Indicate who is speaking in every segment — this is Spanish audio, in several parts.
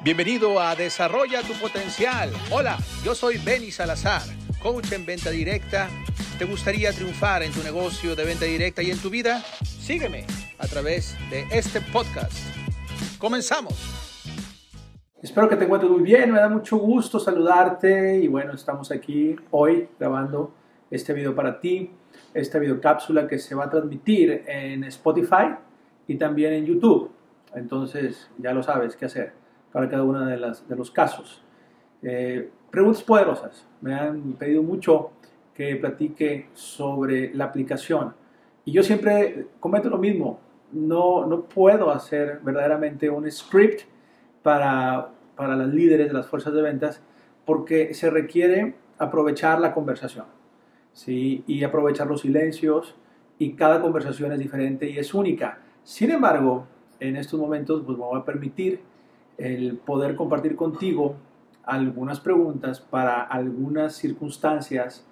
Speaker 1: Bienvenido a Desarrolla tu Potencial. Hola, yo soy Benny Salazar, coach en venta directa. ¿Te gustaría triunfar en tu negocio de venta directa y en tu vida? Sígueme a través de este podcast. Comenzamos.
Speaker 2: Espero que te encuentres muy bien, me da mucho gusto saludarte y bueno, estamos aquí hoy grabando este video para ti, esta videocápsula que se va a transmitir en Spotify y también en YouTube. Entonces ya lo sabes qué hacer para cada uno de, las, de los casos. Eh, preguntas poderosas. Me han pedido mucho que platique sobre la aplicación. Y yo siempre comento lo mismo. No, no puedo hacer verdaderamente un script para, para las líderes de las fuerzas de ventas porque se requiere aprovechar la conversación ¿sí? y aprovechar los silencios y cada conversación es diferente y es única. Sin embargo, en estos momentos pues, me voy a permitir el poder compartir contigo algunas preguntas para algunas circunstancias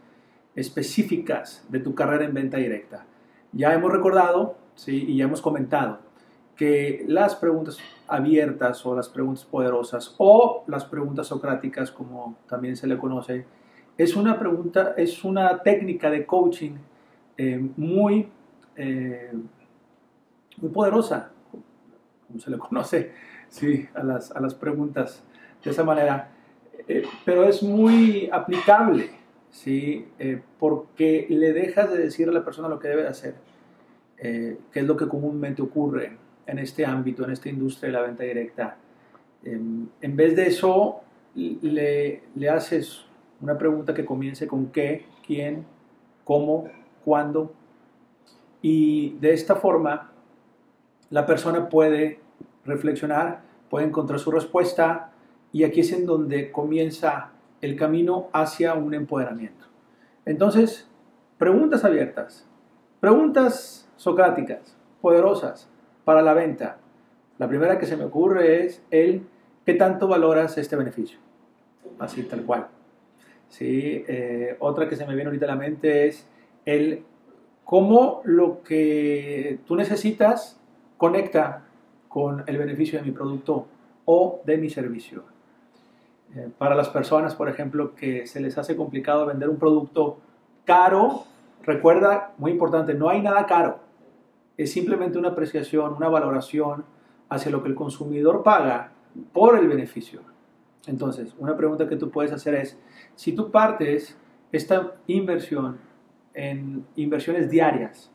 Speaker 2: específicas de tu carrera en venta directa. Ya hemos recordado ¿sí? y ya hemos comentado que las preguntas abiertas o las preguntas poderosas o las preguntas socráticas, como también se le conoce, es una pregunta, es una técnica de coaching eh, muy, eh, muy poderosa, como se le conoce sí, a las, a las preguntas de esa manera. Eh, pero es muy aplicable, ¿sí? Eh, porque le dejas de decir a la persona lo que debe hacer, eh, que es lo que comúnmente ocurre en este ámbito, en esta industria de la venta directa. Em, en vez de eso, le, le haces una pregunta que comience con qué, quién, cómo, cuándo, y de esta forma la persona puede reflexionar, puede encontrar su respuesta y aquí es en donde comienza el camino hacia un empoderamiento. Entonces, preguntas abiertas, preguntas socráticas, poderosas para la venta. La primera que se me ocurre es el ¿qué tanto valoras este beneficio? Así tal cual. ¿Sí? Eh, otra que se me viene ahorita a la mente es el cómo lo que tú necesitas conecta con el beneficio de mi producto o de mi servicio. Eh, para las personas, por ejemplo, que se les hace complicado vender un producto caro, recuerda, muy importante, no hay nada caro. Es simplemente una apreciación, una valoración hacia lo que el consumidor paga por el beneficio. Entonces, una pregunta que tú puedes hacer es, si tú partes esta inversión en inversiones diarias,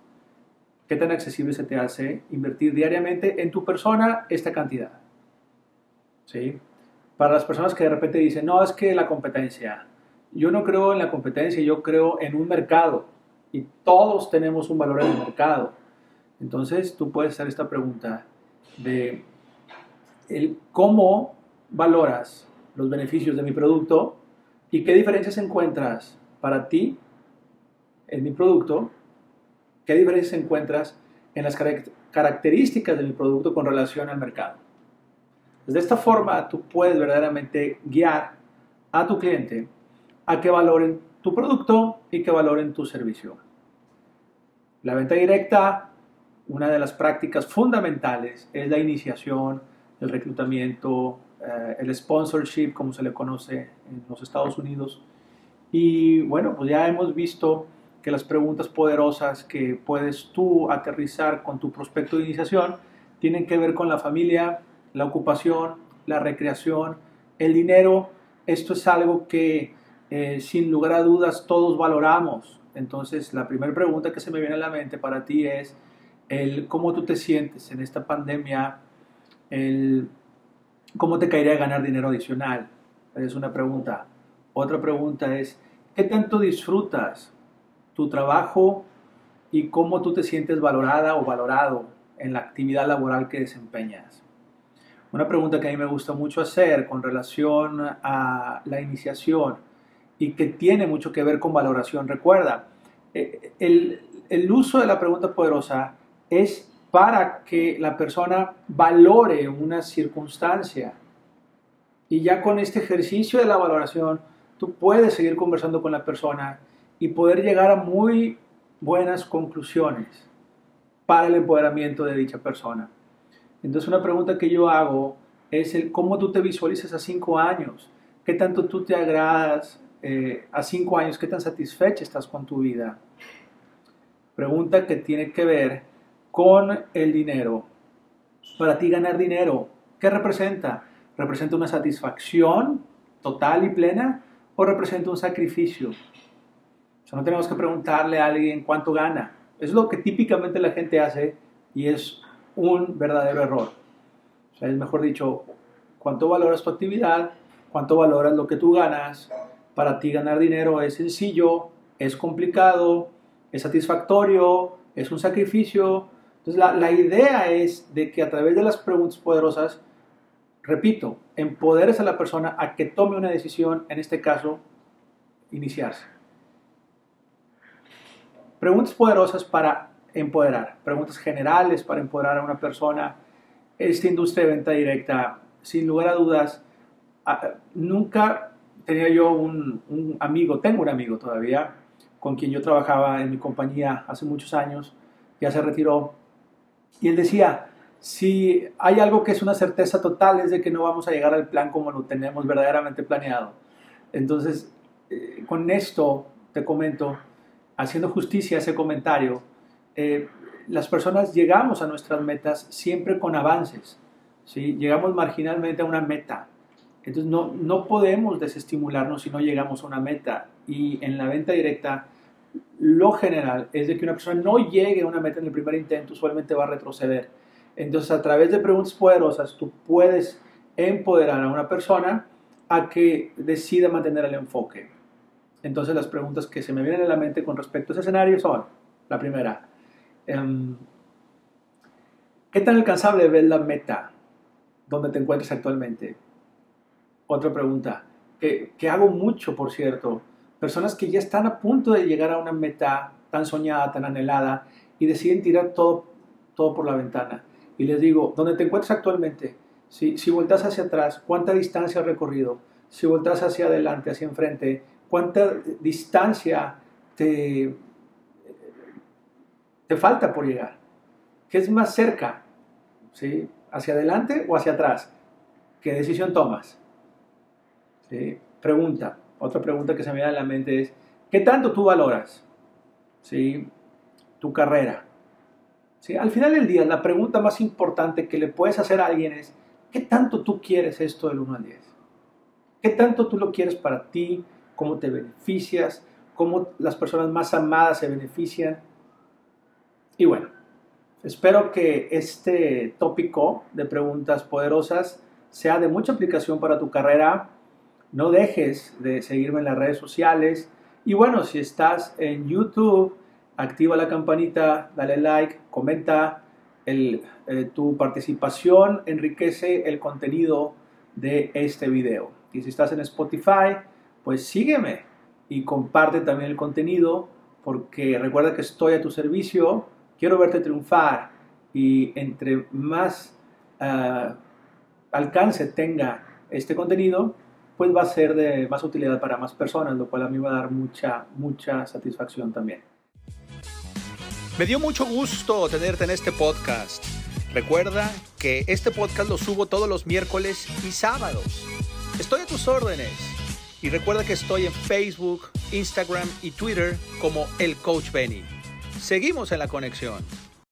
Speaker 2: ¿Qué tan accesible se te hace invertir diariamente en tu persona esta cantidad? ¿Sí? Para las personas que de repente dicen, no, es que la competencia, yo no creo en la competencia, yo creo en un mercado y todos tenemos un valor en el mercado. Entonces tú puedes hacer esta pregunta de el cómo valoras los beneficios de mi producto y qué diferencias encuentras para ti en mi producto ¿Qué diferencias encuentras en las características de mi producto con relación al mercado? de esta forma tú puedes verdaderamente guiar a tu cliente a que valoren tu producto y que valoren tu servicio. La venta directa, una de las prácticas fundamentales es la iniciación, el reclutamiento, eh, el sponsorship, como se le conoce en los Estados Unidos. Y bueno, pues ya hemos visto que las preguntas poderosas que puedes tú aterrizar con tu prospecto de iniciación tienen que ver con la familia, la ocupación, la recreación, el dinero. Esto es algo que eh, sin lugar a dudas todos valoramos. Entonces la primera pregunta que se me viene a la mente para ti es el cómo tú te sientes en esta pandemia, el cómo te caería ganar dinero adicional. Es una pregunta. Otra pregunta es, ¿qué tanto disfrutas tu trabajo y cómo tú te sientes valorada o valorado en la actividad laboral que desempeñas. Una pregunta que a mí me gusta mucho hacer con relación a la iniciación y que tiene mucho que ver con valoración. Recuerda, eh, el, el uso de la pregunta poderosa es para que la persona valore una circunstancia. Y ya con este ejercicio de la valoración, tú puedes seguir conversando con la persona y poder llegar a muy buenas conclusiones para el empoderamiento de dicha persona. Entonces una pregunta que yo hago es el cómo tú te visualizas a cinco años, qué tanto tú te agradas eh, a cinco años, qué tan satisfecha estás con tu vida. Pregunta que tiene que ver con el dinero. Para ti ganar dinero, ¿qué representa? ¿Representa una satisfacción total y plena o representa un sacrificio? No tenemos que preguntarle a alguien cuánto gana. Es lo que típicamente la gente hace y es un verdadero error. O sea, es mejor dicho, cuánto valoras tu actividad, cuánto valoras lo que tú ganas. Para ti ganar dinero es sencillo, es complicado, es satisfactorio, es un sacrificio. Entonces la, la idea es de que a través de las preguntas poderosas, repito, empoderes a la persona a que tome una decisión, en este caso, iniciarse. Preguntas poderosas para empoderar, preguntas generales para empoderar a una persona. Esta industria de venta directa, sin lugar a dudas, nunca tenía yo un, un, amigo, tengo un amigo todavía, con quien yo trabajaba en mi compañía hace muchos años, ya se retiró, y él decía, si hay algo que es una certeza total es de que no vamos a llegar al plan como lo tenemos verdaderamente planeado. Entonces, eh, con esto te comento, haciendo justicia a ese comentario, eh, las personas llegamos a nuestras metas siempre con avances, ¿sí? llegamos marginalmente a una meta. Entonces no, no podemos desestimularnos si no llegamos a una meta. Y en la venta directa, lo general es de que una persona no llegue a una meta en el primer intento, usualmente va a retroceder. Entonces a través de preguntas poderosas tú puedes empoderar a una persona a que decida mantener el enfoque. Entonces las preguntas que se me vienen a la mente con respecto a ese escenario son, la primera, Em, ¿Qué tan alcanzable ves la meta donde te encuentres actualmente? Otra pregunta, que, que, hago mucho, por cierto, personas que ya están a punto de llegar a una meta tan soñada, tan anhelada, y deciden tirar todo, todo por la ventana. Y les digo, ¿dónde te encuentras actualmente? Si, si voltas hacia atrás, ¿cuánta distancia has recorrido? Si voltas hacia adelante, hacia enfrente, ¿cuánta distancia te, te falta por llegar? ¿Qué es más cerca? ¿Sí? ¿Hacia adelante o hacia atrás? ¿Qué decisión tomas? ¿Sí? Pregunta. Otra pregunta que se me viene a la mente es, ¿qué tanto tú valoras? ¿Sí? Tu carrera. ¿Sí? Al final del día, la pregunta más importante que le puedes hacer a alguien es, ¿qué tanto tú quieres esto del 1 al 10? ¿Qué tanto tú lo quieres para ti? ¿Cómo te beneficias? ¿Cómo las personas más amadas se benefician? Y bueno, espero que este tópico de preguntas poderosas sea de mucha aplicación para tu carrera. No dejes de seguirme en las redes sociales. Y bueno, si estás en YouTube, activa la campanita, dale like, comenta. Eh, tu participación enriquece el contenido de este video. Y si estás en Spotify, pues sígueme y comparte también el contenido porque recuerda que estoy a tu servicio quiero verte triunfar y entre más uh, alcance tenga este contenido, pues va a ser de más utilidad para más personas, lo cual a mí va a dar mucha, mucha satisfacción también.
Speaker 1: Me dio mucho gusto tenerte en este podcast. Recuerda que este podcast lo subo todos los miércoles y sábados. Estoy a tus órdenes. Y recuerda que estoy en Facebook, Instagram y Twitter como el Coach Benny. Seguimos en la conexión.